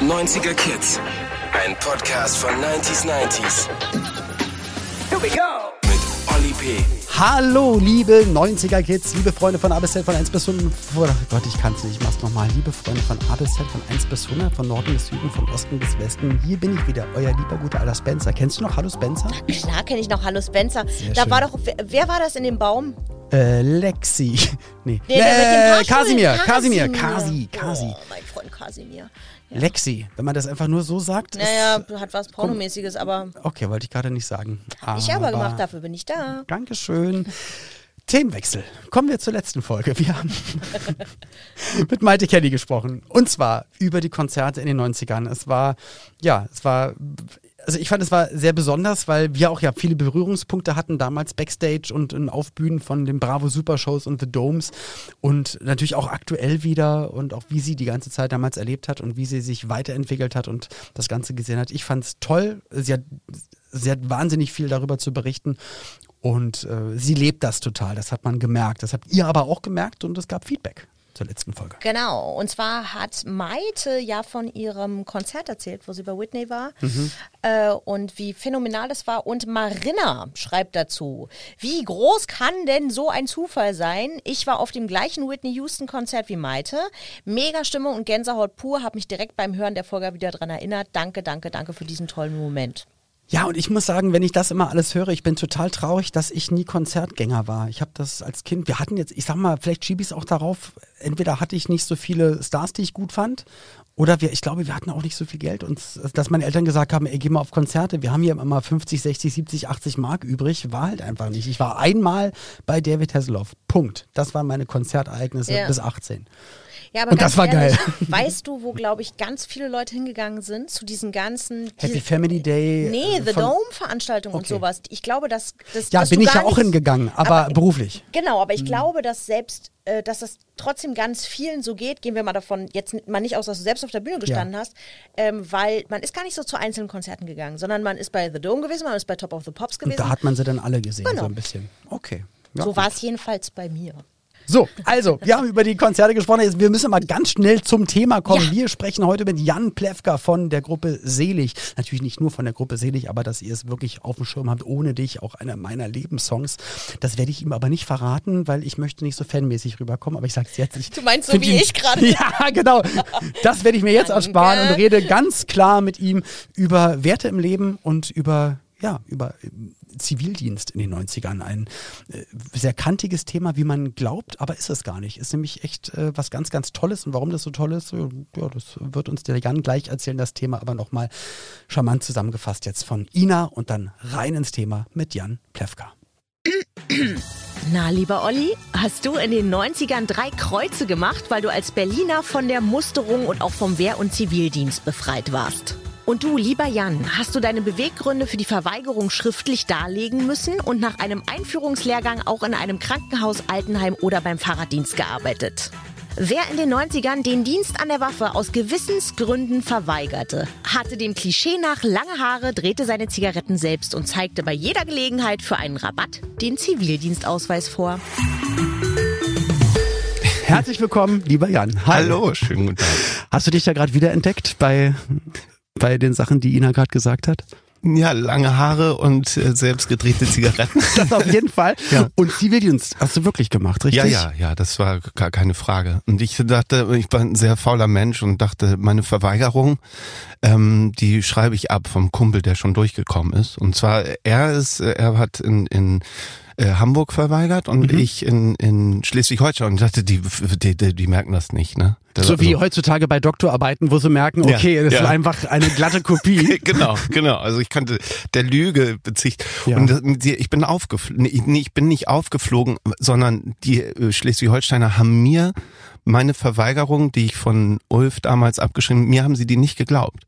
90er Kids. Ein Podcast von 90s 90s. Here we go! Mit Olli P. Hallo, liebe 90er Kids, liebe Freunde von A bis Z von 1 bis 100. Oh Gott, ich kann's nicht, ich mach's nochmal. Liebe Freunde von A bis Z von 1 bis 100, von Norden bis Süden, von Osten bis Westen. Hier bin ich wieder, euer lieber guter alter Spencer. Kennst du noch Hallo Spencer? Klar kenne ich noch Hallo Spencer. Sehr da schön. war doch, wer, wer war das in dem Baum? Äh, Lexi. Nee. Dem äh, Fahrstuhl? Kasimir, Kasimir, Kasi, Kasi. Oh, mein Freund Kasimir. Lexi, wenn man das einfach nur so sagt. ist- Naja, hat was Pornomäßiges, aber Okay, wollte ich gerade nicht sagen. ich aber gemacht, dafür bin ich da. Dankeschön. Themenwechsel. Kommen wir zur letzten Folge. Wir haben mit Malte Kelly gesprochen. Und zwar über die Konzerte in den 90ern. Es war, ja, es war, also ich fand, es war sehr besonders, weil wir auch ja viele Berührungspunkte hatten damals Backstage und in Aufbühnen von den Bravo Super Shows und The Domes und natürlich auch aktuell wieder und auch wie sie die ganze Zeit damals erlebt hat und wie sie sich weiterentwickelt hat und das Ganze gesehen hat. Ich fand es toll. Sie hat, sie hat wahnsinnig viel darüber zu berichten und äh, sie lebt das total. Das hat man gemerkt. Das habt ihr aber auch gemerkt und es gab Feedback zur letzten Folge. Genau, und zwar hat Maite ja von ihrem Konzert erzählt, wo sie bei Whitney war äh, und wie phänomenal das war. Und Marina schreibt dazu, wie groß kann denn so ein Zufall sein? Ich war auf dem gleichen Whitney Houston Konzert wie Maite. Mega Stimmung und Gänsehaut pur, habe mich direkt beim Hören der Folge wieder dran erinnert. Danke, danke, danke für diesen tollen Moment. Ja, und ich muss sagen, wenn ich das immer alles höre, ich bin total traurig, dass ich nie Konzertgänger war. Ich habe das als Kind, wir hatten jetzt, ich sag mal, vielleicht schiebe ich es auch darauf, entweder hatte ich nicht so viele Stars, die ich gut fand, oder wir, ich glaube, wir hatten auch nicht so viel Geld und dass meine Eltern gesagt haben, ey, geh mal auf Konzerte, wir haben hier immer 50, 60, 70, 80 Mark übrig, war halt einfach nicht. Ich war einmal bei David Hasselhoff. Punkt. Das waren meine Konzertereignisse Ja. bis 18. Ja, aber Und das war ehrlich, geil. Weißt du, wo, glaube ich, ganz viele Leute hingegangen sind zu diesen ganzen... Happy die- Family Day. Nee, äh, The Dome-Veranstaltungen und Okay. sowas. Ich glaube, dass, dass Ja, dass bin ich ja auch hingegangen, aber, beruflich. Genau, aber ich Mhm. glaube, dass selbst, äh, dass das trotzdem ganz vielen so geht, gehen wir mal davon jetzt mal nicht aus, dass du selbst auf der Bühne gestanden hast, ähm, weil man ist gar nicht so zu einzelnen Konzerten gegangen, sondern man ist bei The Dome gewesen, man ist bei Top of the Pops Und gewesen. da hat man sie dann alle gesehen, Genau. so ein bisschen. Okay. Ja, so war es jedenfalls bei mir. So, also, wir haben über die Konzerte gesprochen. Jetzt, wir müssen mal ganz schnell zum Thema kommen. Ja. Wir sprechen heute mit Jan Plewka von der Gruppe Selig. Natürlich nicht nur von der Gruppe Selig, aber dass ihr es wirklich auf dem Schirm habt, ohne dich, auch einer meiner Lebenssongs. Das werde ich ihm aber nicht verraten, weil ich möchte nicht so fanmäßig rüberkommen, aber ich sag's jetzt. Ich Du meinst so wie ihn- ich gerade? Ja, genau. Das werde ich mir jetzt ersparen und rede ganz klar mit ihm über Werte im Leben und über ja, über äh, Zivildienst in den 90ern. Ein äh, sehr kantiges Thema, wie man glaubt, aber ist es gar nicht. Ist nämlich echt äh, was ganz, ganz Tolles. Und warum das so toll ist, ja, das wird uns der Jan gleich erzählen, das Thema aber nochmal charmant zusammengefasst jetzt von Ina und dann rein ins Thema mit Jan Plewka. Na, lieber Olli, hast du in den 90ern drei Kreuze gemacht, weil du als Berliner von der Musterung und auch vom Wehr- und Zivildienst befreit warst? Und du, lieber Jan, hast du deine Beweggründe für die Verweigerung schriftlich darlegen müssen und nach einem Einführungslehrgang auch in einem Krankenhaus, Altenheim oder beim Fahrraddienst gearbeitet? Wer in den 90ern den Dienst an der Waffe aus Gewissensgründen verweigerte, hatte dem Klischee nach lange Haare, drehte seine Zigaretten selbst und zeigte bei jeder Gelegenheit für einen Rabatt den Zivildienstausweis vor. Herzlich willkommen, lieber Jan. Hi. Hallo, schönen guten Tag. Hast du dich da gerade wiederentdeckt bei, bei den Sachen, die Ina gerade gesagt hat? Ja, lange Haare und äh, selbstgedrehte Zigaretten. Das auf jeden Fall. Ja. Und Zivildienst hast du wirklich gemacht, richtig? Ja, ja, ja, das war gar keine Frage. Und ich dachte, ich war ein sehr fauler Mensch und dachte, meine Verweigerung, ähm, die schreibe ich ab vom Kumpel, der schon durchgekommen ist. Und zwar, er ist, äh, er hat in, in äh, Hamburg verweigert und Mhm. ich in, in Schleswig-Holstein und ich dachte, die, die, die, die merken das nicht, ne? Das- So wie also- heutzutage bei Doktorarbeiten, wo sie merken, Ja, okay, das ja. ist einfach eine glatte Kopie. genau, genau. Also ich kannte der Lüge bezicht. Ja. Und die- ich bin aufgeflogen, nee, ich bin nicht aufgeflogen, sondern die äh, Schleswig-Holsteiner haben mir meine Verweigerung, die ich von Ulf damals abgeschrieben, mir haben sie die nicht geglaubt.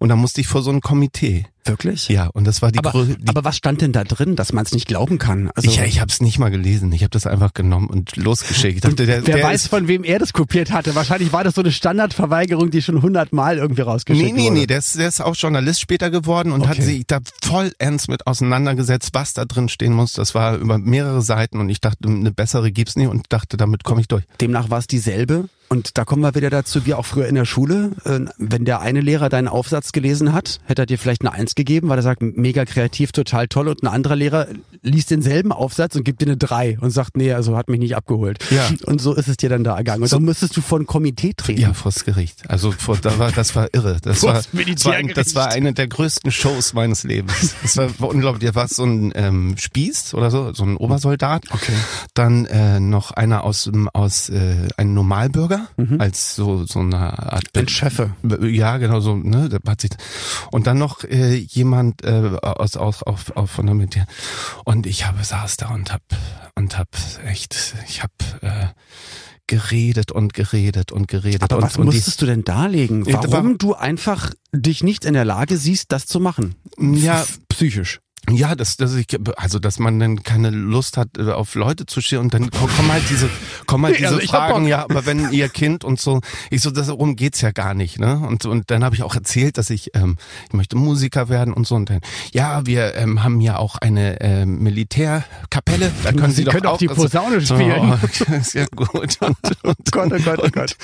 Und da musste ich vor so ein Komitee. Wirklich? Ja, und das war die, aber, Grö die aber was stand denn da drin, dass man es nicht glauben kann? Also, ich, ich habe es nicht mal gelesen. Ich habe das einfach genommen und losgeschickt. Ich dachte, der, wer der weiß, von wem er das kopiert hatte. Wahrscheinlich war das so eine Standardverweigerung, die schon hundertmal irgendwie rausgeschickt Nee, nee, wurde. nee, der ist, der ist auch Journalist später geworden und hat Okay. sich da voll ernst mit auseinandergesetzt, was da drin stehen muss. Das war über mehrere Seiten und ich dachte, eine bessere gibt's nie und dachte, damit komme ich durch. Demnach war es dieselbe. Und da kommen wir wieder dazu, wie auch früher in der Schule. Äh, Wenn der eine Lehrer deinen Aufsatz gelesen hat, hätte er dir vielleicht eine Eins gegeben, weil er sagt, mega kreativ, total toll. Und ein anderer Lehrer liest denselben Aufsatz und gibt dir eine Drei und sagt, nee, also hat mich nicht abgeholt. Ja. Und so ist es dir dann da ergangen. Und dann müsstest du vor ein Komitee treten. Ja, vors Gericht. Also vor, da war, das war irre. Das war, das war, ein, das war eine der größten Shows meines Lebens. Das war unglaublich. Da war so ein ähm, Spieß oder so, so ein Obersoldat. Okay. Dann äh, noch einer aus, aus äh, ein Normalbürger als so so eine Art Ein Chefe. Ja, genau so, ne, der hat sich und dann noch äh, jemand äh, aus aus auf, auf von der Militär und ich habe saß da und hab und hab echt ich hab äh, geredet und geredet und geredet Aber und, was und die- musstest du denn darlegen? Warum war- du einfach dich nicht in der Lage siehst, das zu machen? Ja. Psychisch. Ja, dass, dass ich, also dass man dann keine Lust hat, äh, auf Leute zu stehen und dann ko- kommen halt diese, kommen halt diese also Fragen, ja, aber wenn ihr Kind und so, ich so, darum geht's ja gar nicht, ne? Und, und dann habe ich auch erzählt, dass ich, ähm, ich möchte Musiker werden und so und dann, ja, wir ähm, haben ja auch eine ähm, Militärkapelle, da können Sie, Sie doch können auch die also- Posaune spielen. Oh, ist ja gut. Und, und, Gott, oh Gott, oh Gott.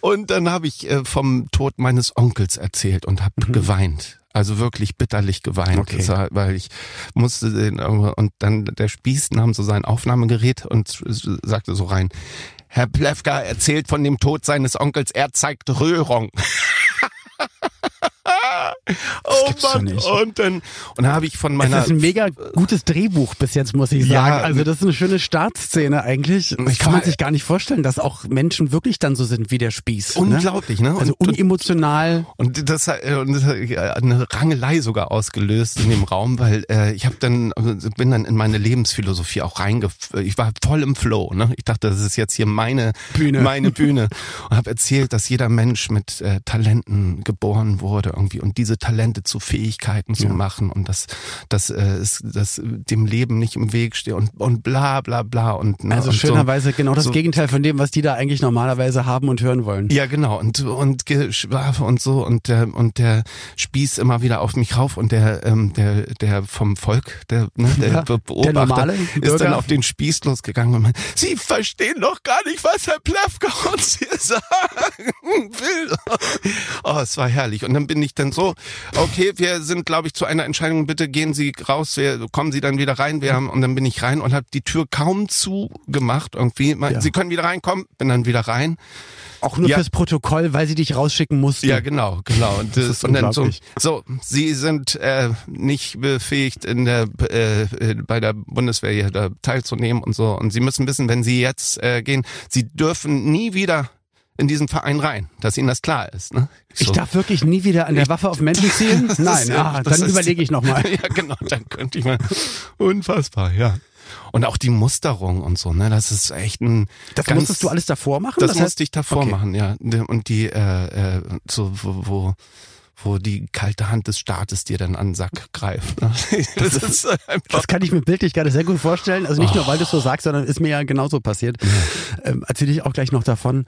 und dann habe ich äh, vom Tod meines Onkels erzählt und habe geweint. Also wirklich bitterlich geweint. Okay. War, weil ich musste den und dann der Spieß nahm so sein Aufnahmegerät und sagte so rein: Herr Plewka erzählt von dem Tod seines Onkels, er zeigt Rührung. oh nicht. Und dann und dann habe ich von meiner ist ein mega gutes Drehbuch bis jetzt, muss ich Ja, sagen. Also das ist eine schöne Startszene eigentlich. Das Ich kann man sich gar nicht vorstellen, dass auch Menschen wirklich dann so sind wie der Spieß. unglaublich, ne? Ne? Also Und- unemotional. Und das hat äh, und das hat äh, eine Rangelei sogar ausgelöst in dem Raum, weil äh, ich habe dann also bin dann in meine Lebensphilosophie auch reingef ich war voll im Flow, ne? Ich dachte, das ist jetzt hier meine Bühne. meine Bühne und habe erzählt, dass jeder Mensch mit äh, Talenten geboren wurde irgendwie und diese Talente zu Fähigkeiten zu Ja. machen und dass dass äh, es dass dem Leben nicht im Weg steht und und bla bla bla und ne, Also und so. schönerweise genau das so- Gegenteil von dem, was die da eigentlich normalerweise haben und hören wollen. Ja, genau. Und, und Geschwafe und so. Und der, und der spießt immer wieder auf mich rauf. Und der, ähm, der, der vom Volk, der, ne, der Ja, Be der Beobachter, normale ist dann auf den Spieß losgegangen und meint, Sie verstehen doch gar nicht, was Herr Plewka uns hier sagen will. Oh, es war herrlich. Und dann bin ich dann so, okay, wir sind, glaube ich, zu einer Entscheidung. Bitte gehen Sie raus, wir, kommen Sie dann wieder rein. Wir haben, und dann bin ich rein und habe die Tür kaum zugemacht irgendwie. Ja. Sie können wieder reinkommen. Bin dann wieder rein. Auch nur Ja. fürs Protokoll, weil sie dich rausschicken mussten. Ja, genau, genau. Und, Das das ist und dann so, so, Sie sind äh, nicht befähigt, in der äh, äh, bei der Bundeswehr hier teilzunehmen und so. Und Sie müssen wissen, wenn Sie jetzt äh, gehen, Sie dürfen nie wieder in diesen Verein rein, dass Ihnen das klar ist. Ne? Ich so. darf wirklich nie wieder an der Waffe auf Menschen zielen? Das Nein, ist ja- ah, das dann ist- überlege ich nochmal. ja, genau, dann könnte ich mal. Unfassbar, ja. Und auch die Musterung und so, ne? Das ist echt ein. Das ganz, musstest du alles davor machen? Das, heißt- musste ich davor Okay. machen, ja. Und die, äh, äh, so, wo, wo, wo die kalte Hand des Staates dir dann an den Sack greift. Ne? Das, ist einfach. Das kann ich mir bildlich gerade sehr gut vorstellen. Also nicht nur, weil du es so sagst, sondern ist mir ja genauso passiert. Ähm, Erzähle ich auch gleich noch davon.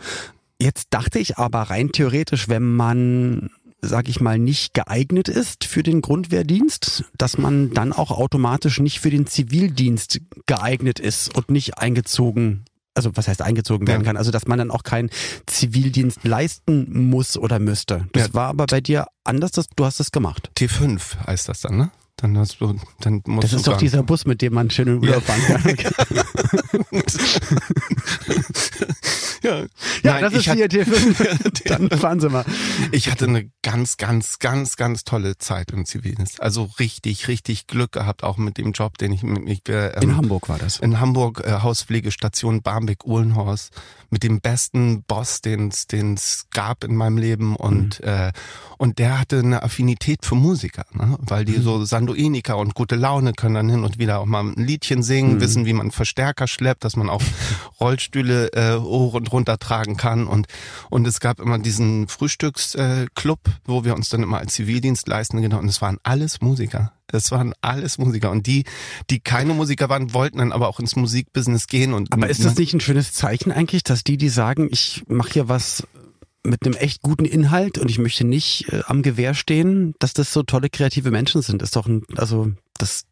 Jetzt dachte ich aber rein theoretisch, wenn man, sag ich mal, nicht geeignet ist für den Grundwehrdienst, dass man dann auch automatisch nicht für den Zivildienst geeignet ist und nicht eingezogen also was heißt eingezogen werden Ja. kann, also dass man dann auch keinen Zivildienst leisten muss oder müsste. Das Ja. war aber bei dir anders, dass du hast es gemacht. T5 heißt das dann, ne? Dann hast du, dann musst Das ist doch dieser Bus, mit dem man schön in Urlaub fahren kann. ja, Ja, Nein, das ist die T5. Dann fahren Sie mal. Ich hatte eine ganz, ganz, ganz, ganz tolle Zeit im Zivildienst. Also richtig, richtig Glück gehabt, auch mit dem Job, den ich, ich äh, In ähm, Hamburg war das. in Hamburg äh, Hauspflegestation Barmbek-Uhlenhorst mit dem besten Boss, den es gab in meinem Leben und Mhm. äh, und der hatte eine Affinität für Musiker, ne? weil Mhm. die so Sanduiniker und gute Laune können dann hin und wieder auch mal ein Liedchen singen, Mhm. wissen, wie man Verstärker schleppt, dass man auch Rollstühle äh, hoch und runter tragen kann und und es gab immer diesen Frühstücksclub, äh, wo wir uns dann immer als Zivildienst leisten, genau, und es waren alles Musiker. Es waren alles Musiker. Und die, die keine Musiker waren, wollten dann aber auch ins Musikbusiness gehen. Und, aber ist das nicht ein schönes Zeichen eigentlich, dass die, die sagen, ich mache hier was mit einem echt guten Inhalt und ich möchte nicht äh, am Gewehr stehen, dass das so tolle kreative Menschen sind. Ist doch ein, also das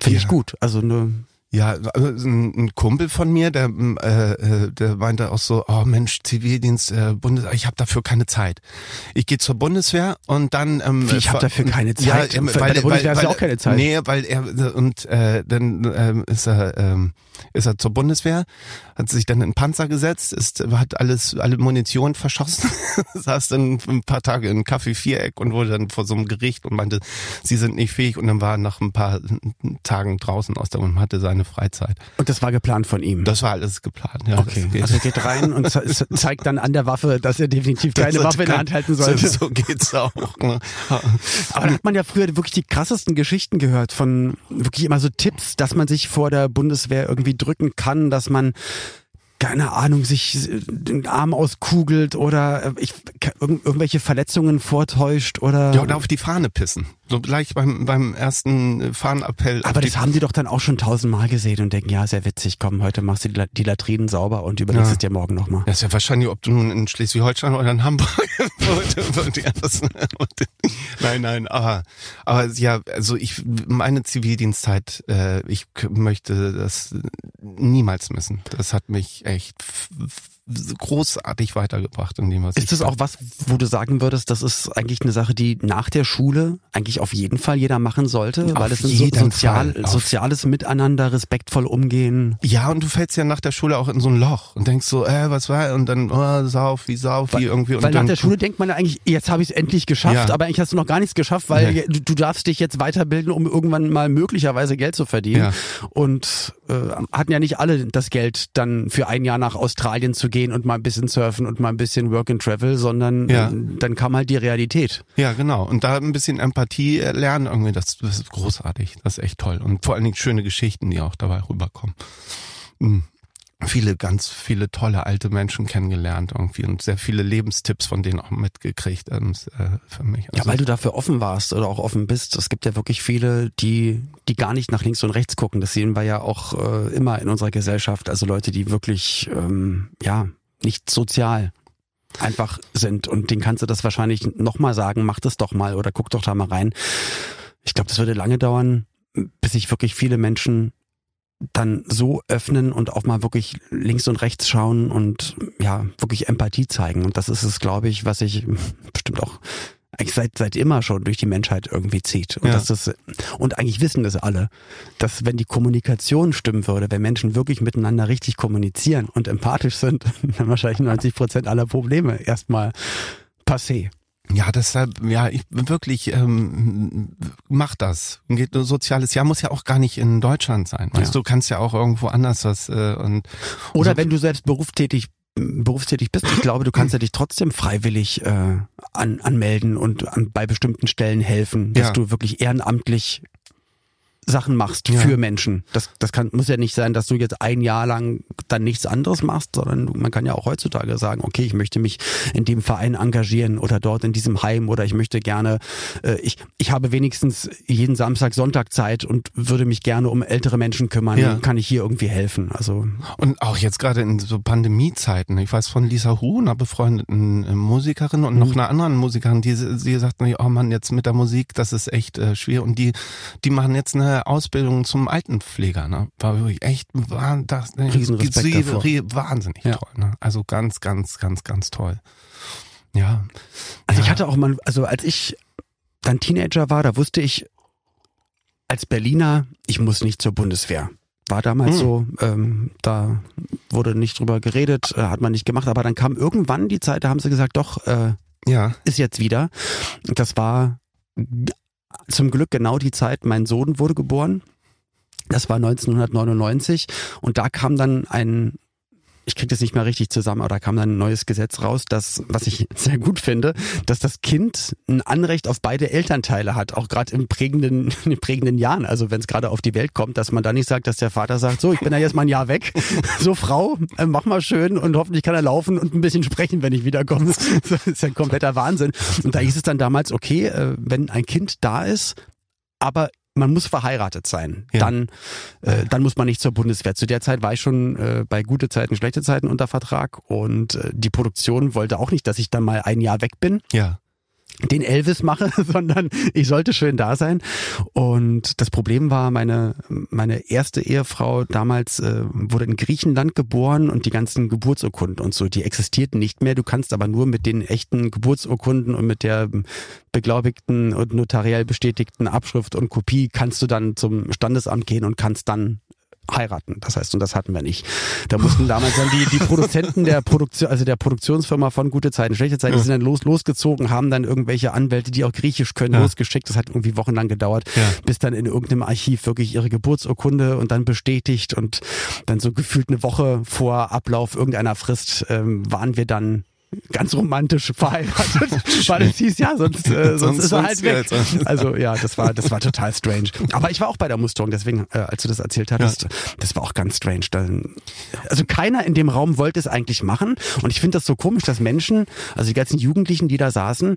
finde ja. ich gut. Also eine ja, also ein Kumpel von mir, der, äh, äh, der meinte auch so, oh Mensch, Zivildienst, äh, Bundes, ich habe dafür keine Zeit. Ich gehe zur Bundeswehr und dann. Ähm, Wie, ich habe dafür keine Zeit. Ja, weil, Bei der Bundeswehr weil, du auch keine Zeit. Nee, weil er und äh, dann ähm, ist er ähm, ist er zur Bundeswehr, hat sich dann in Panzer gesetzt, ist, hat alles, alle Munition verschossen, saß dann ein paar Tage in Kaffee Viereck und wurde dann vor so einem Gericht und meinte, sie sind nicht fähig und dann war er nach ein paar Tagen draußen aus der und hatte seine Freizeit. Und das war geplant von ihm? Das war alles geplant, ja. Okay, also er geht rein und zeigt dann an der Waffe, dass er definitiv keine Waffe in der Hand halten sollte. So, so geht's auch. Ne? Aber da hat man ja früher wirklich die krassesten Geschichten gehört von wirklich immer so Tipps, dass man sich vor der Bundeswehr irgendwie drücken kann, dass man keine Ahnung, sich den Arm auskugelt oder äh, ich, irgendwelche Verletzungen vortäuscht oder. Ja, oder auf die Fahne pissen. So gleich beim, beim ersten Fahnenappell. Aber das haben die doch dann auch schon tausendmal gesehen und denken, ja, sehr witzig, komm, heute machst du die Latrinen sauber und überlegst ja. es dir morgen nochmal. Das ist ja wahrscheinlich, ob du nun in Schleswig-Holstein oder in Hamburg Nein, nein, aber, aber ja, also ich, meine Zivildienstzeit, äh, ich möchte das niemals missen. Das hat mich echt großartig weitergebracht in dem, was Ist das auch was, wo du sagen würdest, das ist eigentlich eine Sache, die nach der Schule eigentlich auf jeden Fall jeder machen sollte, weil es ein so sozial, soziales Miteinander, respektvoll umgehen. Ja, und du fällst ja nach der Schule auch in so ein Loch und denkst so, äh, was war, und dann, oh, sauf, wie sauf, wie irgendwie. Und weil nach der Schule denkt man ja eigentlich, jetzt habe ich es endlich geschafft, ja. aber eigentlich hast du noch gar nichts geschafft, weil nee. du, du, darfst dich jetzt weiterbilden, um irgendwann mal möglicherweise Geld zu verdienen. Ja. Und äh, hatten ja nicht alle das Geld, dann für ein Jahr nach Australien zu gehen und mal ein bisschen surfen und mal ein bisschen Work and Travel, sondern ja. dann kam halt die Realität. Ja, genau. Und da ein bisschen Empathie lernen irgendwie, das, das ist großartig. Das ist echt toll. Und vor allen Dingen schöne Geschichten, die auch dabei rüberkommen. Mhm viele, ganz viele tolle alte Menschen kennengelernt irgendwie und sehr viele Lebenstipps von denen auch mitgekriegt ähm, äh, für mich. Also ja, weil du dafür offen warst oder auch offen bist. Es gibt ja wirklich viele, die, die gar nicht nach links und rechts gucken. Das sehen wir ja auch äh, immer in unserer Gesellschaft. Also Leute, die wirklich, ähm, ja, nicht sozial einfach sind. Und den kannst du das wahrscheinlich nochmal sagen, mach das doch mal oder guck doch da mal rein. Ich glaube, das würde lange dauern, bis sich wirklich viele Menschen dann so öffnen und auch mal wirklich links und rechts schauen und ja, wirklich Empathie zeigen. Und das ist es, glaube ich, was ich bestimmt auch eigentlich seit, seit immer schon durch die Menschheit irgendwie zieht. Und, ja. dass das, und eigentlich wissen das alle, dass wenn die Kommunikation stimmen würde, wenn Menschen wirklich miteinander richtig kommunizieren und empathisch sind, dann wahrscheinlich 90 Prozent aller Probleme erstmal passé. Ja, deshalb, ja, ich wirklich ähm, mach das. Geht soziales Jahr muss ja auch gar nicht in Deutschland sein. Weißt ja. du, kannst ja auch irgendwo anders was äh, und oder so. wenn du selbst berufstätig berufstätig bist, ich glaube, du kannst ja dich trotzdem freiwillig äh, an, anmelden und an, bei bestimmten Stellen helfen, dass ja. du wirklich ehrenamtlich Sachen machst ja. für Menschen. Das, das kann, muss ja nicht sein, dass du jetzt ein Jahr lang dann nichts anderes machst, sondern man kann ja auch heutzutage sagen, okay, ich möchte mich in dem Verein engagieren oder dort in diesem Heim oder ich möchte gerne, äh, ich, ich habe wenigstens jeden Samstag, Sonntag Zeit und würde mich gerne um ältere Menschen kümmern. Ja. Kann ich hier irgendwie helfen? Also und auch jetzt gerade in so Pandemiezeiten. Ich weiß von Lisa Hu, einer befreundeten äh, Musikerin und noch mhm. einer anderen Musikerin, die sie sagt, oh Mann, jetzt mit der Musik, das ist echt äh, schwer und die die machen jetzt eine Ausbildung zum Altenpfleger. Ne? War wirklich echt war das, ne, wahnsinnig ja. toll. Ne? Also ganz, ganz, ganz, ganz toll. Ja. Also ja. ich hatte auch mal, also als ich dann Teenager war, da wusste ich als Berliner, ich muss nicht zur Bundeswehr. War damals hm. so, ähm, da wurde nicht drüber geredet, äh, hat man nicht gemacht, aber dann kam irgendwann die Zeit, da haben sie gesagt, doch, äh, ja. ist jetzt wieder. Das war zum Glück genau die Zeit, mein Sohn wurde geboren. Das war 1999 und da kam dann ein ich kriege das nicht mehr richtig zusammen, aber da kam dann ein neues Gesetz raus, dass, was ich sehr gut finde, dass das Kind ein Anrecht auf beide Elternteile hat, auch gerade im prägenden, in den prägenden Jahren. Also wenn es gerade auf die Welt kommt, dass man da nicht sagt, dass der Vater sagt, so, ich bin ja jetzt mal ein Jahr weg. So, Frau, äh, mach mal schön und hoffentlich kann er laufen und ein bisschen sprechen, wenn ich wiederkomme. Das ist ja ein kompletter Wahnsinn. Und da hieß es dann damals, okay, äh, wenn ein Kind da ist, aber man muss verheiratet sein. Ja. Dann, äh, dann muss man nicht zur Bundeswehr. Zu der Zeit war ich schon äh, bei gute Zeiten, schlechte Zeiten unter Vertrag und äh, die Produktion wollte auch nicht, dass ich dann mal ein Jahr weg bin. Ja den Elvis mache, sondern ich sollte schön da sein. Und das Problem war, meine, meine erste Ehefrau damals äh, wurde in Griechenland geboren und die ganzen Geburtsurkunden und so, die existierten nicht mehr. Du kannst aber nur mit den echten Geburtsurkunden und mit der beglaubigten und notariell bestätigten Abschrift und Kopie kannst du dann zum Standesamt gehen und kannst dann heiraten. Das heißt, und das hatten wir nicht. Da mussten damals dann die, die Produzenten der Produktion, also der Produktionsfirma von Gute Zeiten, Schlechte Zeiten, ja. die sind dann los, losgezogen, haben dann irgendwelche Anwälte, die auch Griechisch können, ja. losgeschickt. Das hat irgendwie wochenlang gedauert, ja. bis dann in irgendeinem Archiv wirklich ihre Geburtsurkunde und dann bestätigt und dann so gefühlt eine Woche vor Ablauf irgendeiner Frist ähm, waren wir dann ganz romantisch verheiratet, weil es hieß, ja, sonst, äh, sonst, sonst ist er halt weg. Also ja, das war, das war total strange. Aber ich war auch bei der Musterung, deswegen, äh, als du das erzählt hattest, ja. das war auch ganz strange. Also keiner in dem Raum wollte es eigentlich machen und ich finde das so komisch, dass Menschen, also die ganzen Jugendlichen, die da saßen,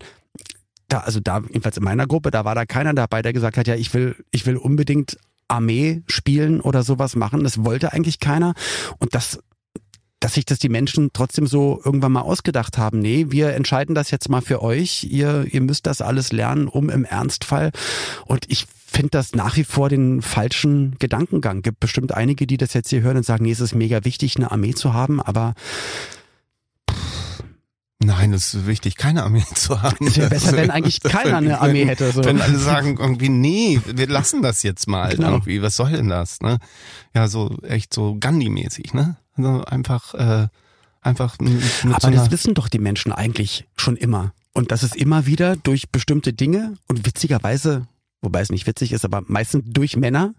da, also da, jedenfalls in meiner Gruppe, da war da keiner dabei, der gesagt hat, ja, ich will, ich will unbedingt Armee spielen oder sowas machen. Das wollte eigentlich keiner. Und das dass sich das die Menschen trotzdem so irgendwann mal ausgedacht haben. Nee, wir entscheiden das jetzt mal für euch. Ihr, ihr müsst das alles lernen, um im Ernstfall. Und ich finde das nach wie vor den falschen Gedankengang. Gibt bestimmt einige, die das jetzt hier hören und sagen, nee, es ist mega wichtig, eine Armee zu haben, aber Nein, es ist wichtig, keine Armee zu haben. Es wäre besser, wenn eigentlich keiner eine Armee hätte. So. Wenn alle sagen irgendwie, nee, wir lassen das jetzt mal genau. irgendwie, was soll denn das? Ne? Ja, so echt so Gandhi-mäßig, ne? Also einfach, äh, einfach. Aber so das wissen doch die Menschen eigentlich schon immer. Und das ist immer wieder durch bestimmte Dinge und witzigerweise wobei es nicht witzig ist, aber meistens durch Männer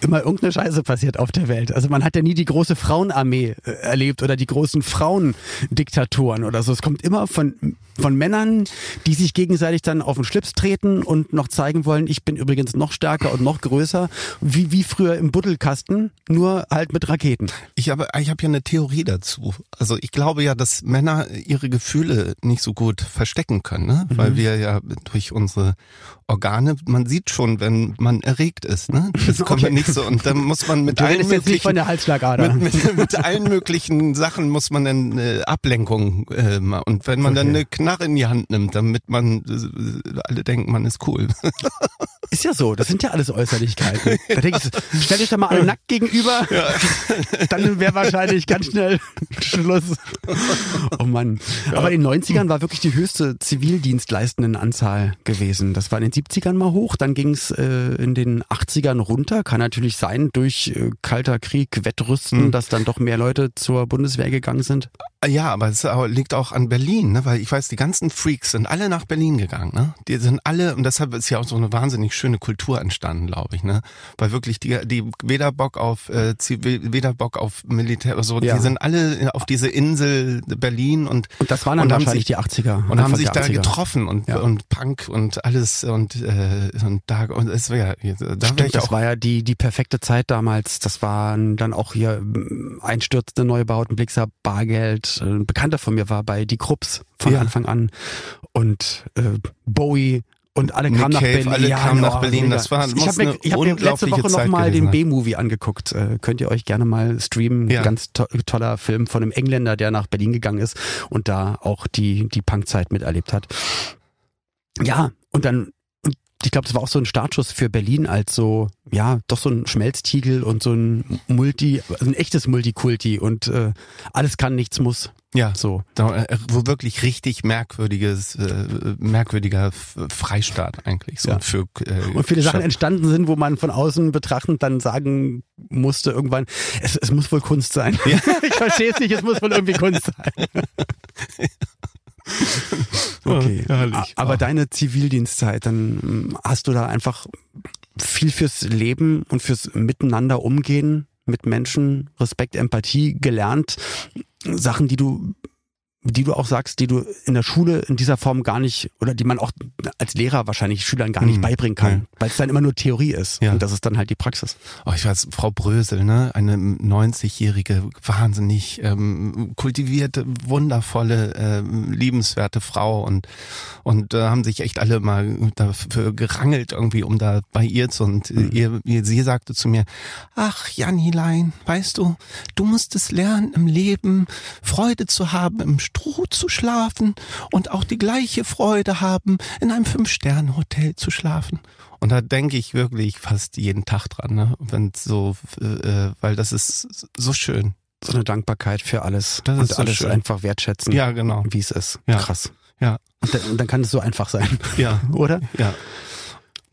immer irgendeine Scheiße passiert auf der Welt. Also man hat ja nie die große Frauenarmee äh, erlebt oder die großen Frauendiktatoren oder so. Es kommt immer von, von Männern, die sich gegenseitig dann auf den Schlips treten und noch zeigen wollen, ich bin übrigens noch stärker und noch größer, wie, wie früher im Buddelkasten, nur halt mit Raketen. Ich habe, ich habe ja eine Theorie dazu. Also ich glaube ja, dass Männer ihre Gefühle nicht so gut verstecken können, ne? Mhm. weil wir ja durch unsere Organe, man sieht schon, wenn man erregt ist. Ne? Das okay. Man nicht so. Und dann muss man mit allen möglichen von der Halsschlagader. Mit, mit, mit, allen möglichen Sachen muss man dann äh, Ablenkung äh, und wenn man okay. dann eine Knarre in die Hand nimmt, damit man äh, alle denken, man ist cool. Ist ja so, das sind ja alles Äußerlichkeiten. Da denke ich, stell dich da mal alle nackt gegenüber, ja. dann wäre wahrscheinlich ganz schnell Schluss. Oh Mann. Aber in den 90ern war wirklich die höchste Zivildienstleistenden-Anzahl gewesen. Das war in den 70ern mal hoch, dann ging es äh, in den 80ern runter. Kann natürlich sein, durch äh, Kalter Krieg, Wettrüsten, mhm. dass dann doch mehr Leute zur Bundeswehr gegangen sind. Ja, aber es liegt auch an Berlin, ne? weil ich weiß, die ganzen Freaks sind alle nach Berlin gegangen. Ne? Die sind alle, und deshalb ist ja auch so eine wahnsinnig schöne Kultur entstanden, glaube ich. Ne? Weil wirklich die, die weder Bock auf äh, weder Bock auf Militär, also ja. die sind alle auf diese Insel Berlin und und das waren dann wahrscheinlich sich, die 80er und haben sich da 80er. getroffen und ja. und Punk und alles und äh, und da und es wäre da Stimmt, ich das auch war ja die die perfekte Zeit damals. Das waren dann auch hier einstürzende Neubauten, Blixer Bargeld ein Bekannter von mir war bei Die Krupps von ja. Anfang an und äh, Bowie und alle kamen nach Berlin. Alle ja, kamen nach Berlin. Das war ich habe mir, ich hab mir letzte Woche nochmal den B-Movie angeguckt. Äh, könnt ihr euch gerne mal streamen. Ja. Ganz to toller Film von einem Engländer, der nach Berlin gegangen ist und da auch die, die Punkzeit miterlebt hat. Ja, und dann ich glaube, das war auch so ein Startschuss für Berlin als so, ja, doch so ein Schmelztiegel und so ein Multi, also ein echtes Multikulti und äh, alles kann, nichts muss. Ja, so. Da, äh, wo wirklich richtig merkwürdiges, äh, merkwürdiger Freistaat eigentlich. So ja. für, äh, und viele Sachen entstanden sind, wo man von außen betrachtend dann sagen musste irgendwann, es, es muss wohl Kunst sein. Ja. ich verstehe es nicht, es muss wohl irgendwie Kunst sein. Okay. Herrlich. Aber deine Zivildienstzeit, dann hm, hast du da einfach viel fürs Leben und fürs Miteinander umgehen mit Menschen, Respekt, Empathie gelernt. Sachen, die du die du auch sagst, die du in der Schule in dieser Form gar nicht oder die man auch als Lehrer wahrscheinlich Schülern gar nicht hm. beibringen kann, ja. weil es dann immer nur Theorie ist ja. und das ist dann halt die Praxis. Oh, ich weiß, Frau Brösel, ne, eine 90-jährige, wahnsinnig ähm, kultivierte, wundervolle, äh, liebenswerte Frau und und äh, haben sich echt alle mal dafür gerangelt irgendwie, um da bei ihr zu und mhm. ihr, ihr, sie sagte zu mir, ach Janilein, weißt du, du musst es lernen im Leben Freude zu haben im Stroh zu schlafen und auch die gleiche Freude haben, in einem Fünf-Sterne-Hotel zu schlafen. Und da denke ich wirklich fast jeden Tag dran, ne? Wenn so, äh, weil das ist so schön. So eine Dankbarkeit für alles das und so alles schön. einfach wertschätzen. Ja, genau. Wie es ist. Ja. Krass. Ja. Und dann, und dann kann es so einfach sein. Ja. Oder? Ja.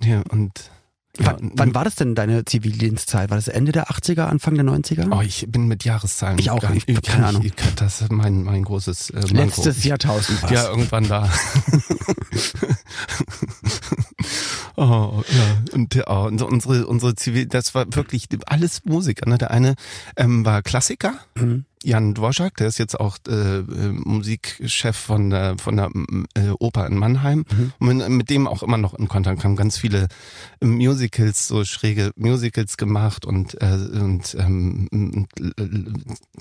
Ja, und ja, wann, wann, war das denn deine Zivildienstzeit? War das Ende der 80er, Anfang der 90er? Oh, ich bin mit Jahreszahlen. Ich auch, gar, ich, keine Ahnung. Ich, das ist mein, mein großes äh, Manko. Letztes Jahrtausend was. Ja, irgendwann da. oh, ja. Und, oh, unsere, unsere Zivil, das war wirklich alles Musiker. Ne? Der eine ähm, war Klassiker. Mhm. Jan Dvorak, der ist jetzt auch äh, äh, Musikchef von der von der äh, Oper in Mannheim mhm. und mit, mit, dem auch immer noch in Kontakt haben ganz viele Musicals so schräge Musicals gemacht und äh, und ähm,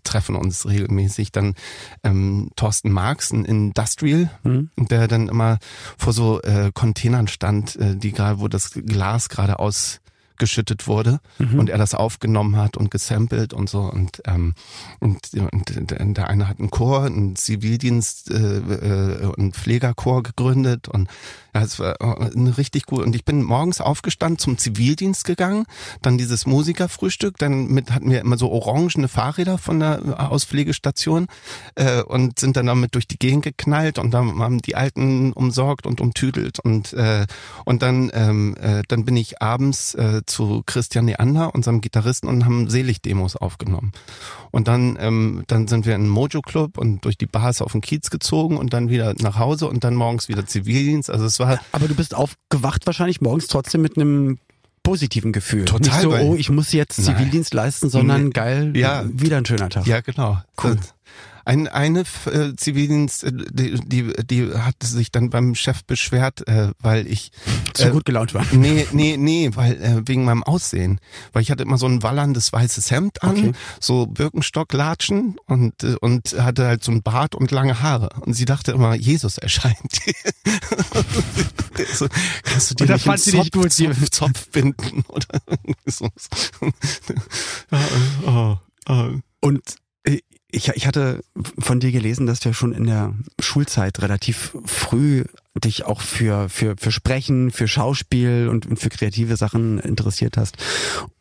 treffen uns regelmäßig dann ähm, Thorsten Marx ein Industrial mhm. der dann immer vor so äh, Containern stand äh, die gerade wo das Glas gerade aus geschüttet wurde mhm. und er das aufgenommen hat und gesampelt und so und ähm, und, und der eine hat einen Chor, einen Zivildienst, äh, äh, einen Pflegerchor gegründet und ja, es war äh, richtig gut. Und ich bin morgens aufgestanden, zum Zivildienst gegangen, dann dieses Musikerfrühstück, dann mit hatten wir immer so orangene Fahrräder von der Auspflegestation äh, und sind dann damit durch die Gegend geknallt und dann haben die Alten umsorgt und umtüdelt und äh, und dann ähm, äh, dann bin ich abends äh, zu Christian Neander, unserem Gitarristen, und haben Selig-Demos aufgenommen. Und dann, ähm, dann sind wir in den Mojo Club und durch die Bars auf den Kiez gezogen und dann wieder nach Hause und dann morgens wieder Zivildienst. Also es war. Aber du bist aufgewacht wahrscheinlich morgens trotzdem mit einem positiven Gefühl. Total. Nicht so, oh, ich muss jetzt Zivildienst Nein. leisten, sondern geil, ja. wieder ein schöner Tag. Ja, genau. Cool. Das, ein, eine äh, Zivildienst, äh, die, die, die hat sich dann beim Chef beschwert, äh, weil ich zu äh, gut gelaunt war. Nee, nee, nee, weil äh, wegen meinem Aussehen. Weil ich hatte immer so ein wallerndes weißes Hemd an, okay. so Birkenstocklatschen und, äh, und hatte halt so ein Bart und lange Haare. Und sie dachte immer, Jesus erscheint. so, kannst du dir nicht fand nicht gut, Zopf, Zopf binden oder so. ja, oh, oh. Und ich, ich hatte von dir gelesen, dass du ja schon in der Schulzeit relativ früh dich auch für, für, für Sprechen, für Schauspiel und, und für kreative Sachen interessiert hast.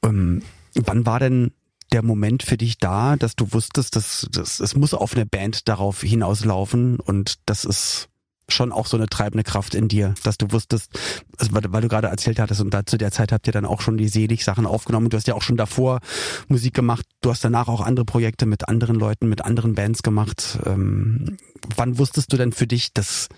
Ähm, wann war denn der Moment für dich da, dass du wusstest, dass, dass es muss auf eine Band darauf hinauslaufen und das ist schon auch so eine treibende Kraft in dir, dass du wusstest, also weil, du gerade erzählt hattest und da zu der Zeit habt ihr dann auch schon die Selig-Sachen aufgenommen. Du hast ja auch schon davor Musik gemacht. Du hast danach auch andere Projekte mit anderen Leuten, mit anderen Bands gemacht. Ähm, wann wusstest du denn für dich, dass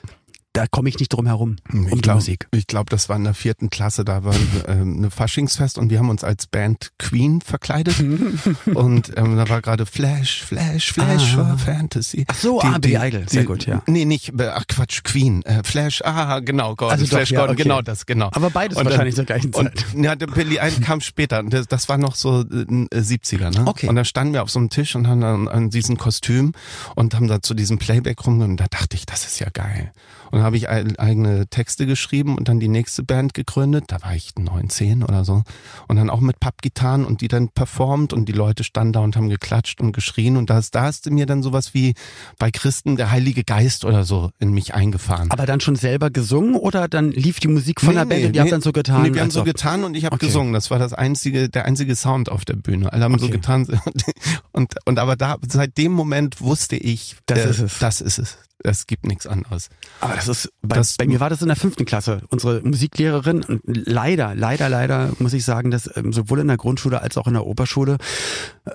da komme ich nicht drum herum um ich glaub, Musik. Ich glaube, das war in der vierten Klasse, da war äh, eine Faschingsfest und wir haben uns als Band Queen verkleidet und ähm, da war gerade Flash, Flash, Flash ah. Fantasy. Ach so, die, ah, Billy Idol, sehr die, gut, ja. Nee, nicht, äh, ach Quatsch, Queen, äh, Flash, ah, genau, Gordon, also Flash doch, ja, Gordon, okay. genau das, genau. Aber beides und wahrscheinlich zur gleichen Zeit. Und, ja, der Billy Idol kam später, das, das war noch so äh, 70er, ne? Okay. Und da standen wir auf so einem Tisch und haben dann an diesem Kostüm und haben da zu diesem Playback rum und da dachte ich, das ist ja geil. Und dann habe ich eigene Texte geschrieben und dann die nächste Band gegründet. Da war ich 19 oder so. Und dann auch mit Pappgitarren und die dann performt und die Leute standen da und haben geklatscht und geschrien. Und da ist, da ist mir dann sowas wie bei Christen der Heilige Geist oder so in mich eingefahren. Aber dann schon selber gesungen oder dann lief die Musik von nee, der Band nee, und ihr nee, habt dann so getan? Nee, wir haben so getan und ich habe Okay. gesungen. Das war das einzige, der einzige Sound auf der Bühne. Alle haben so Okay. getan. Und, und aber da, seit dem Moment wusste ich, Das äh, ist es. Das ist es. Es gibt nichts anderes. Aber das ist, bei, Das- bei mir war das in der fünften Klasse. Unsere Musiklehrerin, leider, leider, leider muss ich sagen, dass ähm, sowohl in der Grundschule als auch in der Oberschule, äh,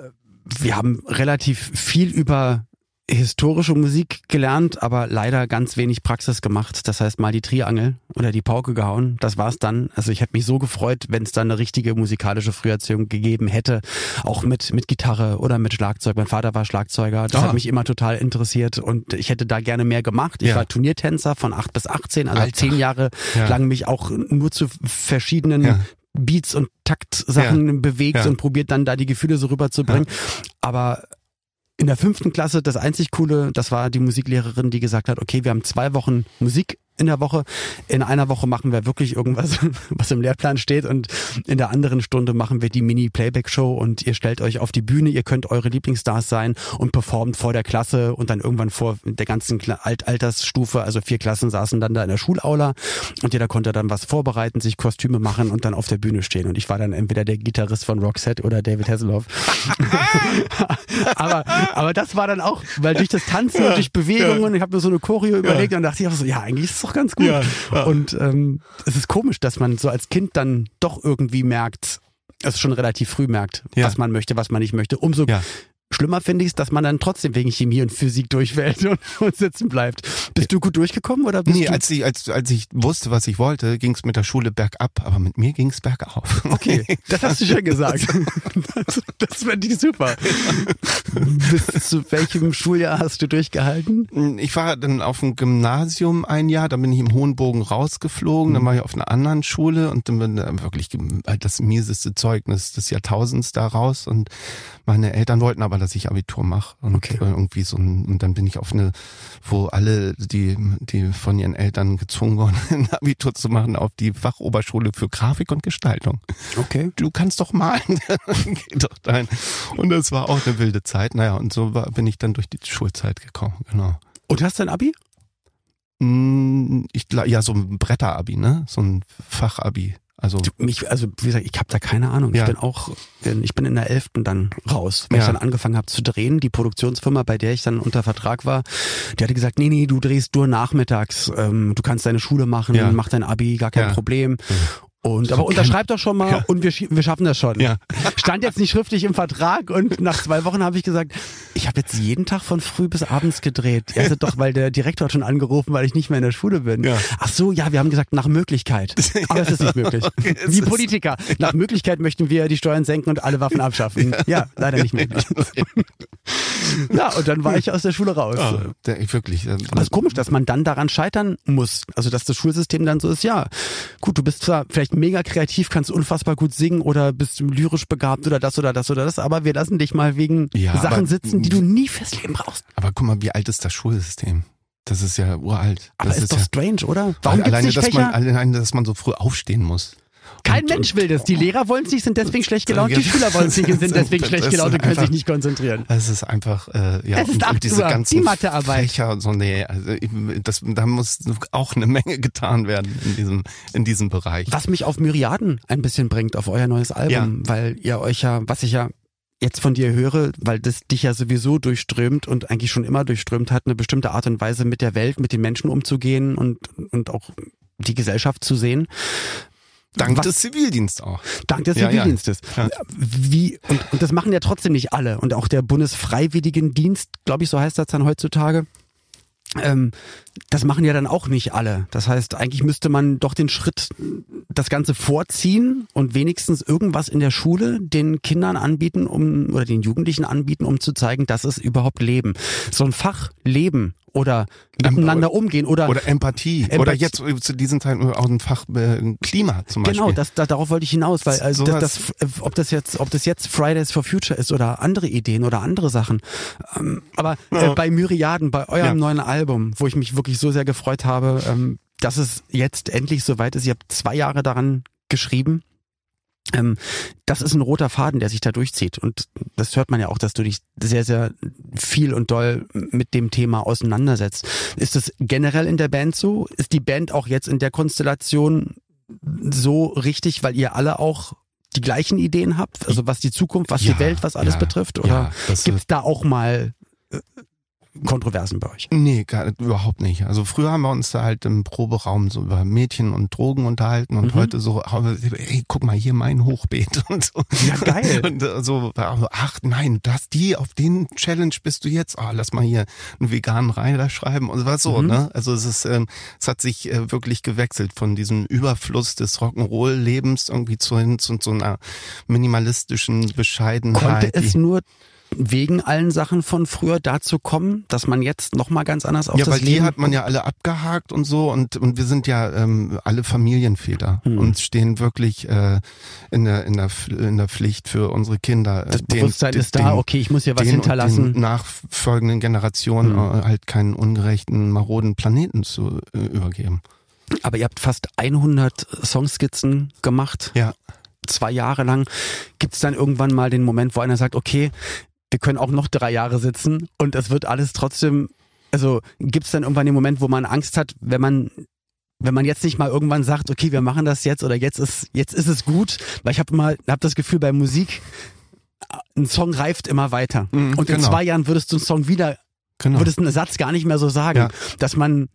wir haben relativ viel über historische Musik gelernt, aber leider ganz wenig Praxis gemacht. Das heißt mal die Triangel oder die Pauke gehauen. Das war's dann. Also ich hätte mich so gefreut, wenn es dann eine richtige musikalische Früherziehung gegeben hätte, auch mit mit Gitarre oder mit Schlagzeug. Mein Vater war Schlagzeuger. Das ah. hat mich immer total interessiert und ich hätte da gerne mehr gemacht. Ich ja. war Turniertänzer von acht bis 18, also Alter. zehn Jahre ja. lang mich auch nur zu verschiedenen ja. Beats und Taktsachen ja. bewegt ja. und probiert dann da die Gefühle so rüberzubringen. Ja. Aber in der fünften Klasse das einzig Coole, das war die Musiklehrerin, die gesagt hat, okay, wir haben zwei Wochen Musik in der Woche. In einer Woche machen wir wirklich irgendwas, was im Lehrplan steht. Und in der anderen Stunde machen wir die Mini-Playback-Show. Und ihr stellt euch auf die Bühne, ihr könnt eure Lieblingsstars sein und performt vor der Klasse und dann irgendwann vor der ganzen Alt Altersstufe, also vier Klassen saßen dann da in der Schulaula. Und jeder konnte dann was vorbereiten, sich Kostüme machen und dann auf der Bühne stehen. Und ich war dann entweder der Gitarrist von Roxette oder David Hasselhoff. aber, aber das war dann auch, weil durch das Tanzen und durch Bewegungen, ich habe mir so eine Choreo überlegt und dachte ich auch so, ja, eigentlich ist es doch ganz gut. Ja, ja. Und ähm, es ist komisch, dass man so als Kind dann doch irgendwie merkt, also schon relativ früh merkt, ja. was man möchte, was man nicht möchte. Umso ja. Schlimmer finde ich es, dass man dann trotzdem wegen Chemie und Physik durchfällt und, und sitzen bleibt. Bist du gut durchgekommen oder bist nee, du? als ich, als, als ich wusste, was ich wollte, ging es mit der Schule bergab, aber mit mir ging es bergauf. Okay, das hast du schon gesagt. Das, das fände ich super. Bis zu welchem Schuljahr hast du durchgehalten? Ich war dann auf dem Gymnasium ein Jahr, dann bin ich im Hohenbogen rausgeflogen, dann war ich auf einer anderen Schule und dann bin ich wirklich das mieseste Zeugnis des Jahrtausends da raus und meine Eltern wollten aber, dass ich Abitur mache und okay. irgendwie so ein, und dann bin ich auf eine, wo alle, die, die von ihren Eltern gezwungen wurden, ein Abitur zu machen, auf die Fachoberschule für Grafik und Gestaltung. Okay. Du kannst doch malen. Geh doch dahin. Und das war auch eine wilde Zeit. Naja, und so war, bin ich dann durch die Schulzeit gekommen, genau. Und hast du ein Abi? Hm, ich, ja, so ein Bretterabi, ne? So ein Fachabi. Also, mich, also wie gesagt, ich habe da keine Ahnung. Ja. Ich bin auch, ich bin in der elften dann raus, weil ja. ich dann angefangen habe zu drehen. Die Produktionsfirma, bei der ich dann unter Vertrag war, die hatte gesagt, nee, nee, du drehst nur nachmittags, ähm, du kannst deine Schule machen, ja. mach dein Abi, gar kein Problem. Und aber unterschreib doch schon mal ja. und wir, wir schaffen das schon. Ja. Stand jetzt nicht schriftlich im Vertrag und nach zwei Wochen habe ich gesagt, ich habe jetzt jeden Tag von früh bis abends gedreht. Ja, doch, weil der Direktor hat schon angerufen, weil ich nicht mehr in der Schule bin. Ja. Ach so, ja, wir haben gesagt nach Möglichkeit. Aber es ist nicht möglich. Okay, Wie Politiker. Nach Möglichkeit möchten wir die Steuern senken und alle Waffen abschaffen. Ja, leider nicht möglich. Ja, und dann war ich aus der Schule raus. Oh, der, wirklich. Aber es ist komisch, dass man dann daran scheitern muss. Also dass das Schulsystem dann so ist, ja, gut, du bist zwar vielleicht mega kreativ, kannst unfassbar gut singen oder bist lyrisch begabt oder das oder das oder das, aber wir lassen dich mal wegen ja, Sachen aber, sitzen, die du nie fürs Leben brauchst. Aber guck mal, wie alt ist das Schulsystem? Das ist ja uralt. Aber das ist, ist doch ja, strange, oder? Warum alleine, nicht dass man, alleine, dass man so früh aufstehen muss. Kein und, Mensch will das. Die Lehrer wollen es nicht, sind deswegen schlecht gelaunt. Die Schüler wollen es nicht und sind deswegen schlecht gelaunt und können sich nicht konzentrieren. Es ist einfach, äh, ja, es ist und, diese ganzen die Mathearbeit. Fächer und so, nee, also das, da muss auch eine Menge getan werden in diesem, in diesem Bereich. Was mich auf Myriaden ein bisschen bringt, auf euer neues Album, ja. weil ihr euch ja, was ich ja jetzt von dir höre, weil das dich ja sowieso durchströmt und eigentlich schon immer durchströmt hat, eine bestimmte Art und Weise mit der Welt, mit den Menschen umzugehen und, und auch die Gesellschaft zu sehen. Dank Was, des Zivildienstes auch. Dank des ja, Zivildienstes. Ja. Wie, und, und das machen ja trotzdem nicht alle. Und auch der Bundesfreiwilligendienst, glaube ich, so heißt das dann heutzutage. Ähm, das machen ja dann auch nicht alle. Das heißt, eigentlich müsste man doch den Schritt, das Ganze vorziehen und wenigstens irgendwas in der Schule den Kindern anbieten, um oder den Jugendlichen anbieten, um zu zeigen, das ist überhaupt Leben. So ein Fach Leben oder miteinander umgehen oder oder Empathie, Empathie. oder jetzt zu diesem Teil auch ein Fach äh, Klima zum Beispiel. Genau, das, da, darauf wollte ich hinaus, weil also das, das, ob das jetzt ob das jetzt Fridays for Future ist oder andere Ideen oder andere Sachen. Ähm, aber äh, bei Myriaden, bei eurem ja. neuen Album, wo ich mich wirklich so sehr gefreut habe, ähm, dass es jetzt endlich soweit ist. Ihr habt zwei Jahre daran geschrieben das ist ein roter Faden, der sich da durchzieht. Und das hört man ja auch, dass du dich sehr, sehr viel und doll mit dem Thema auseinandersetzt. Ist das generell in der Band so? Ist die Band auch jetzt in der Konstellation so richtig, weil ihr alle auch die gleichen Ideen habt? Also was die Zukunft, was ja, die Welt, was alles ja, betrifft? Oder ja, gibt es da auch mal äh, Kontroversen bei euch? Nee, gar, überhaupt nicht. Also früher haben wir uns da halt im Proberaum so über Mädchen und Drogen unterhalten und mhm. heute so, ey, guck mal, hier mein Hochbeet und so. Ja, geil. Und äh, so, ach nein, das die, auf den Challenge bist du jetzt, oh, lass mal hier einen veganen Reiter schreiben und was so, mhm. ne? Also es ist, ähm, es hat sich äh, wirklich gewechselt von diesem Überfluss des Rock'n'Roll-Lebens irgendwie zu hin zu so einer minimalistischen Bescheidenheit. Konnte es nur wegen allen Sachen von früher dazu kommen, dass man jetzt nochmal ganz anders auf ja, das weil Leben... die hat man ja alle abgehakt und so und, und wir sind ja ähm, alle Familienväter hm. und stehen wirklich äh, in, der, in, der, in der Pflicht für unsere Kinder. Äh, das den, Bewusstsein den, ist da, okay, ich muss ja was hinterlassen. Den nachfolgenden Generationen hm. Äh, halt keinen ungerechten, maroden Planeten zu äh, übergeben. Aber ihr habt fast 100 Songskizzen gemacht. Ja zwei Jahre lang, gibt es dann irgendwann mal den Moment, wo einer sagt, okay, wir können auch noch drei Jahre sitzen und es wird alles trotzdem, also gibt es dann irgendwann den Moment, wo man Angst hat, wenn man wenn man jetzt nicht mal irgendwann sagt, okay, wir machen das jetzt oder jetzt ist jetzt ist es gut, weil ich habe immer hab das Gefühl bei Musik ein Song reift immer weiter mhm, und in genau. zwei Jahren würdest du einen Song wieder genau. würdest einen Satz gar nicht mehr so sagen, ja. dass man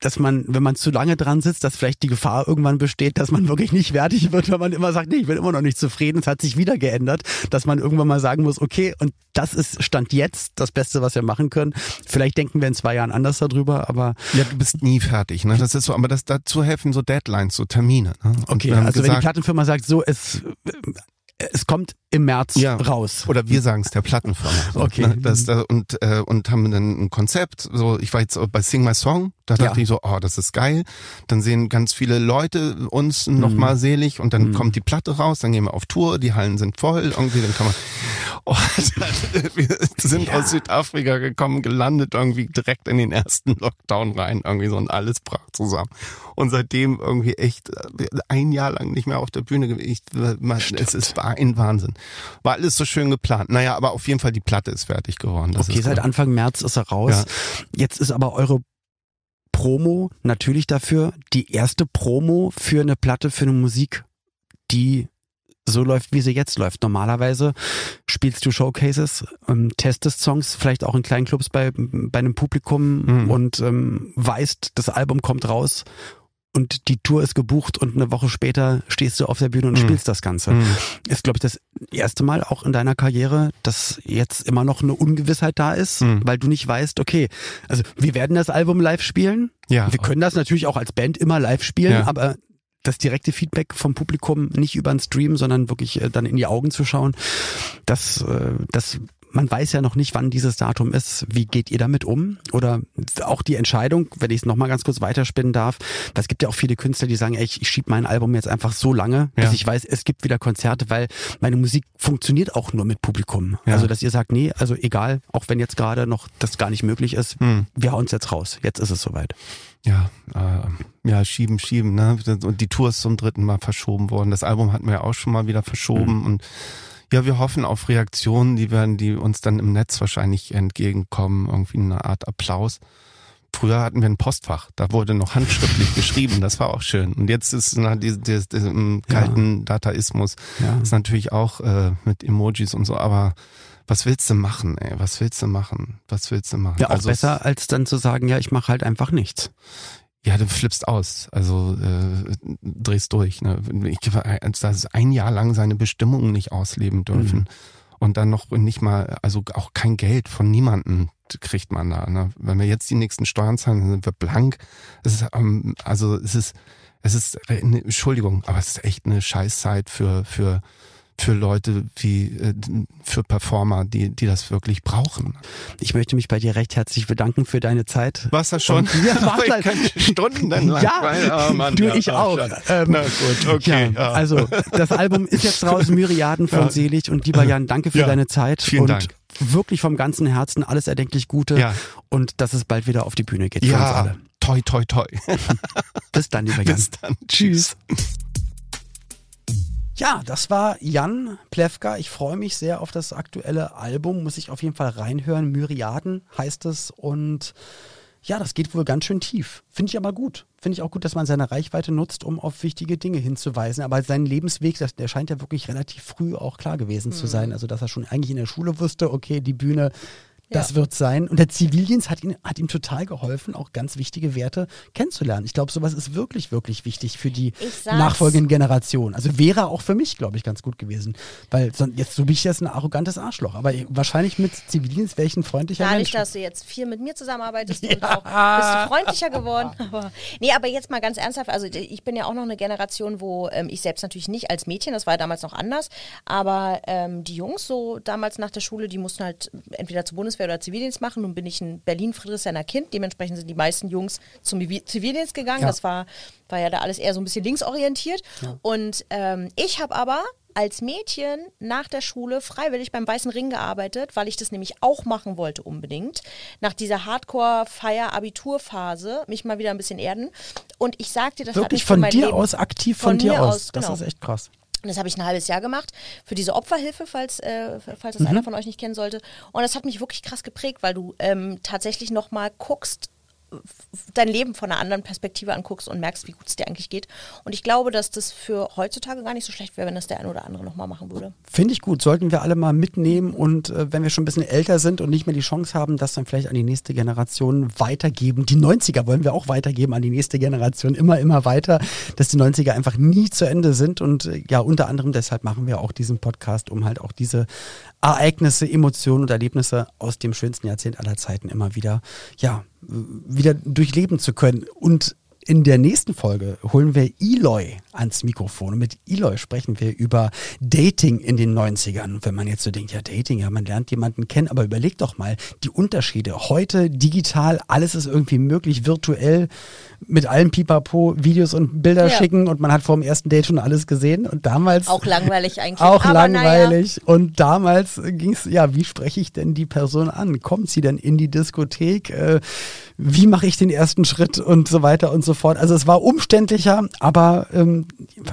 dass man, wenn man zu lange dran sitzt, dass vielleicht die Gefahr irgendwann besteht, dass man wirklich nicht fertig wird, wenn man immer sagt, nee, ich bin immer noch nicht zufrieden, es hat sich wieder geändert, dass man irgendwann mal sagen muss, okay, und das ist Stand jetzt das Beste, was wir machen können. Vielleicht denken wir in zwei Jahren anders darüber, aber. Ja, du bist nie fertig, ne? Das ist so, aber das dazu helfen so Deadlines, so Termine. Ne? okay, also gesagt, wenn die Plattenfirma sagt, so, es es kommt im März ja. raus. Oder wir sagen es der Plattenfirma. So, okay. Ne? Das, da, und, äh, und haben dann ein Konzept. So, ich war jetzt bei Sing My Song, da dachte ja. ich so, oh, das ist geil. Dann sehen ganz viele Leute uns mhm. nochmal selig und dann mhm. kommt die Platte raus, dann gehen wir auf Tour, die Hallen sind voll, irgendwie, dann kann man. Oh, wir sind ja. aus Südafrika gekommen, gelandet irgendwie direkt in den ersten Lockdown rein, irgendwie so und alles brach zusammen. Und seitdem irgendwie echt äh, ein Jahr lang nicht mehr auf der Bühne gewesen. Es ist ein Wahnsinn. War alles so schön geplant. Naja, aber auf jeden Fall die Platte ist fertig geworden. Das okay, seit Anfang März ist er raus. Ja. Jetzt ist aber eure Promo natürlich dafür die erste Promo für eine Platte, für eine Musik, die so läuft, wie sie jetzt läuft. Normalerweise spielst du Showcases, ähm, testest Songs, vielleicht auch in kleinen Clubs bei, bei einem Publikum mhm. und ähm, weißt, das Album kommt raus und die Tour ist gebucht und eine Woche später stehst du auf der Bühne und mhm. spielst das Ganze. Mhm. Ist, glaube ich, das erste Mal auch in deiner Karriere, dass jetzt immer noch eine Ungewissheit da ist, mhm. weil du nicht weißt, okay, also wir werden das Album live spielen. Ja. Wir können das natürlich auch als Band immer live spielen, ja. aber das direkte Feedback vom Publikum nicht über den Stream, sondern wirklich äh, dann in die Augen zu schauen, das, äh, das man weiß ja noch nicht, wann dieses Datum ist. Wie geht ihr damit um? Oder auch die Entscheidung, wenn ich es nochmal ganz kurz weiterspinnen darf, weil es gibt ja auch viele Künstler, die sagen, ey, ich, ich schiebe mein Album jetzt einfach so lange, bis ja. ich weiß, es gibt wieder Konzerte, weil meine Musik funktioniert auch nur mit Publikum. Ja. Also, dass ihr sagt, nee, also egal, auch wenn jetzt gerade noch das gar nicht möglich ist, hm. wir hauen es jetzt raus. Jetzt ist es soweit. Ja, äh, ja, schieben, schieben, ne? Und die Tour ist zum dritten Mal verschoben worden. Das Album hatten wir ja auch schon mal wieder verschoben hm. und ja, wir hoffen auf Reaktionen, die werden, die uns dann im Netz wahrscheinlich entgegenkommen, irgendwie eine Art Applaus. Früher hatten wir ein Postfach, da wurde noch handschriftlich geschrieben, das war auch schön. Und jetzt ist na, die, die, die, im kalten ja. Dataismus ja. ist natürlich auch äh, mit Emojis und so, aber was willst du machen, ey? Was willst du machen? Was willst du machen? Ja, auch also besser als dann zu sagen, ja, ich mache halt einfach nichts. Ja, du flippst aus, also äh, drehst durch. Ne? Ich, das ein Jahr lang seine Bestimmungen nicht ausleben dürfen. Mhm. Und dann noch nicht mal, also auch kein Geld von niemandem kriegt man da. Ne? Wenn wir jetzt die nächsten Steuern zahlen, dann sind wir blank. Es ist, ähm, also es ist, es ist, äh, ne, Entschuldigung, aber es ist echt eine Scheißzeit für, für für Leute wie äh, für Performer, die die das wirklich brauchen. Ich möchte mich bei dir recht herzlich bedanken für deine Zeit. Was das schon? Und, ja, war halt. stundenlang. ja, weil, oh Mann, du ja, ich auch. Ähm, Na gut, okay. Ja, ja. Also das Album ist jetzt draußen, Myriaden von Selig und lieber Jan, danke für deine Zeit Vielen und Dank. wirklich vom ganzen Herzen alles erdenklich Gute ja. und dass es bald wieder auf die Bühne geht für uns alle. Toi, toi, toi. Bis dann, lieber Jan. Bis dann. Tschüss. Ja, das war Jan Plewka. Ich freue mich sehr auf das aktuelle Album. Muss ich auf jeden Fall reinhören. Myriaden heißt es. Und ja, das geht wohl ganz schön tief. Finde ich aber gut. Finde ich auch gut, dass man seine Reichweite nutzt, um auf wichtige Dinge hinzuweisen. Aber sein Lebensweg, das, der scheint ja wirklich relativ früh auch klar gewesen mhm. zu sein. Also, dass er schon eigentlich in der Schule wusste, okay, die Bühne, Das wird sein. Und der Zivildienst hat, ihn, hat ihm total geholfen, auch ganz wichtige Werte kennenzulernen. Ich glaube, sowas ist wirklich, wirklich wichtig für die nachfolgenden Generationen. Also wäre auch für mich, glaube ich, ganz gut gewesen. Weil jetzt so bin ich jetzt ein arrogantes Arschloch. Aber wahrscheinlich mit Zivildienst wäre ich ein freundlicher Dadurch, Mensch. dass du jetzt viel mit mir zusammenarbeitest ja. und auch bist du freundlicher geworden. Aber, nee, aber jetzt mal ganz ernsthaft. Also ich bin ja auch noch eine Generation, wo ähm, ich selbst natürlich nicht als Mädchen, das war ja damals noch anders, aber ähm, die Jungs so damals nach der Schule, die mussten halt entweder zur Bundeswehr oder Zivildienst machen. Nun bin ich ein Berlin-Friedrichshainer Kind, dementsprechend sind die meisten Jungs zum Zivildienst gegangen. Ja. Das war, war ja da alles eher so ein bisschen linksorientiert. Ja. Und ähm, ich habe aber als Mädchen nach der Schule freiwillig beim Weißen Ring gearbeitet, weil ich das nämlich auch machen wollte unbedingt. Nach dieser Hardcore-Feier-Abiturphase mich mal wieder ein bisschen erden. Und ich sagte, das Wirklich hat von dir aus, aktiv von, von dir aus. aus. Das genau. ist echt krass. Und das habe ich ein halbes Jahr gemacht für diese Opferhilfe, falls, äh, falls das mhm. einer von euch nicht kennen sollte. Und das hat mich wirklich krass geprägt, weil du ähm, tatsächlich nochmal guckst, dein Leben von einer anderen Perspektive anguckst und merkst, wie gut es dir eigentlich geht. Und ich glaube, dass das für heutzutage gar nicht so schlecht wäre, wenn das der eine oder andere nochmal machen würde. Finde ich gut. Sollten wir alle mal mitnehmen und äh, wenn wir schon ein bisschen älter sind und nicht mehr die Chance haben, das dann vielleicht an die nächste Generation weitergeben. Die 90er wollen wir auch weitergeben an die nächste Generation. Immer, immer weiter, dass die 90er einfach nie zu Ende sind. Und äh, ja, unter anderem deshalb machen wir auch diesen Podcast, um halt auch diese Ereignisse, Emotionen und Erlebnisse aus dem schönsten Jahrzehnt aller Zeiten immer wieder, ja, wieder durchleben zu können. Und in der nächsten Folge holen wir Eloy ans Mikrofon. Und mit Eloy sprechen wir über Dating in den 90ern. Und wenn man jetzt so denkt, ja, Dating, ja, man lernt jemanden kennen, aber überlegt doch mal die Unterschiede. Heute digital, alles ist irgendwie möglich, virtuell mit allem Pipapo Videos und Bilder ja. schicken und man hat vor dem ersten Date schon alles gesehen. Und damals. Auch langweilig eigentlich. Auch langweilig. Ja. Und damals ging es, ja, wie spreche ich denn die Person an? Kommt sie denn in die Diskothek? Äh, wie mache ich den ersten Schritt und so weiter und so fort. Also es war umständlicher, aber ähm,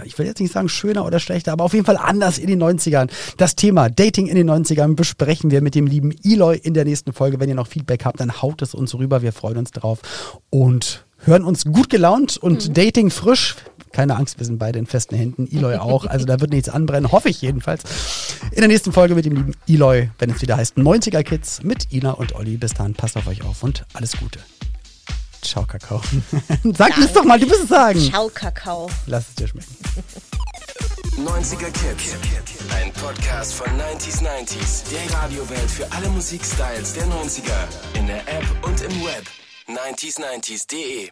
ich will jetzt nicht sagen schöner oder schlechter, aber auf jeden Fall anders in den 90ern. Das Thema Dating in den 90ern besprechen wir mit dem lieben Eloy in der nächsten Folge. Wenn ihr noch Feedback habt, dann haut es uns rüber. Wir freuen uns drauf und hören uns gut gelaunt und mhm. Dating frisch. Keine Angst, wir sind beide in festen Händen. Eloy auch. Also da wird nichts anbrennen, hoffe ich jedenfalls. In der nächsten Folge mit dem lieben Eloy, wenn es wieder heißt 90er Kids mit Ina und Olli. Bis dann, passt auf euch auf und alles Gute. Ciao, Kakao. Sag es doch mal, du musst es sagen. Ciao, Kakao. Lass es dir schmecken. 90er Kids. Ein Podcast von 90s 90s. Der Radiowelt für alle Musikstyles der 90er. In der App und im Web. 90s90s.de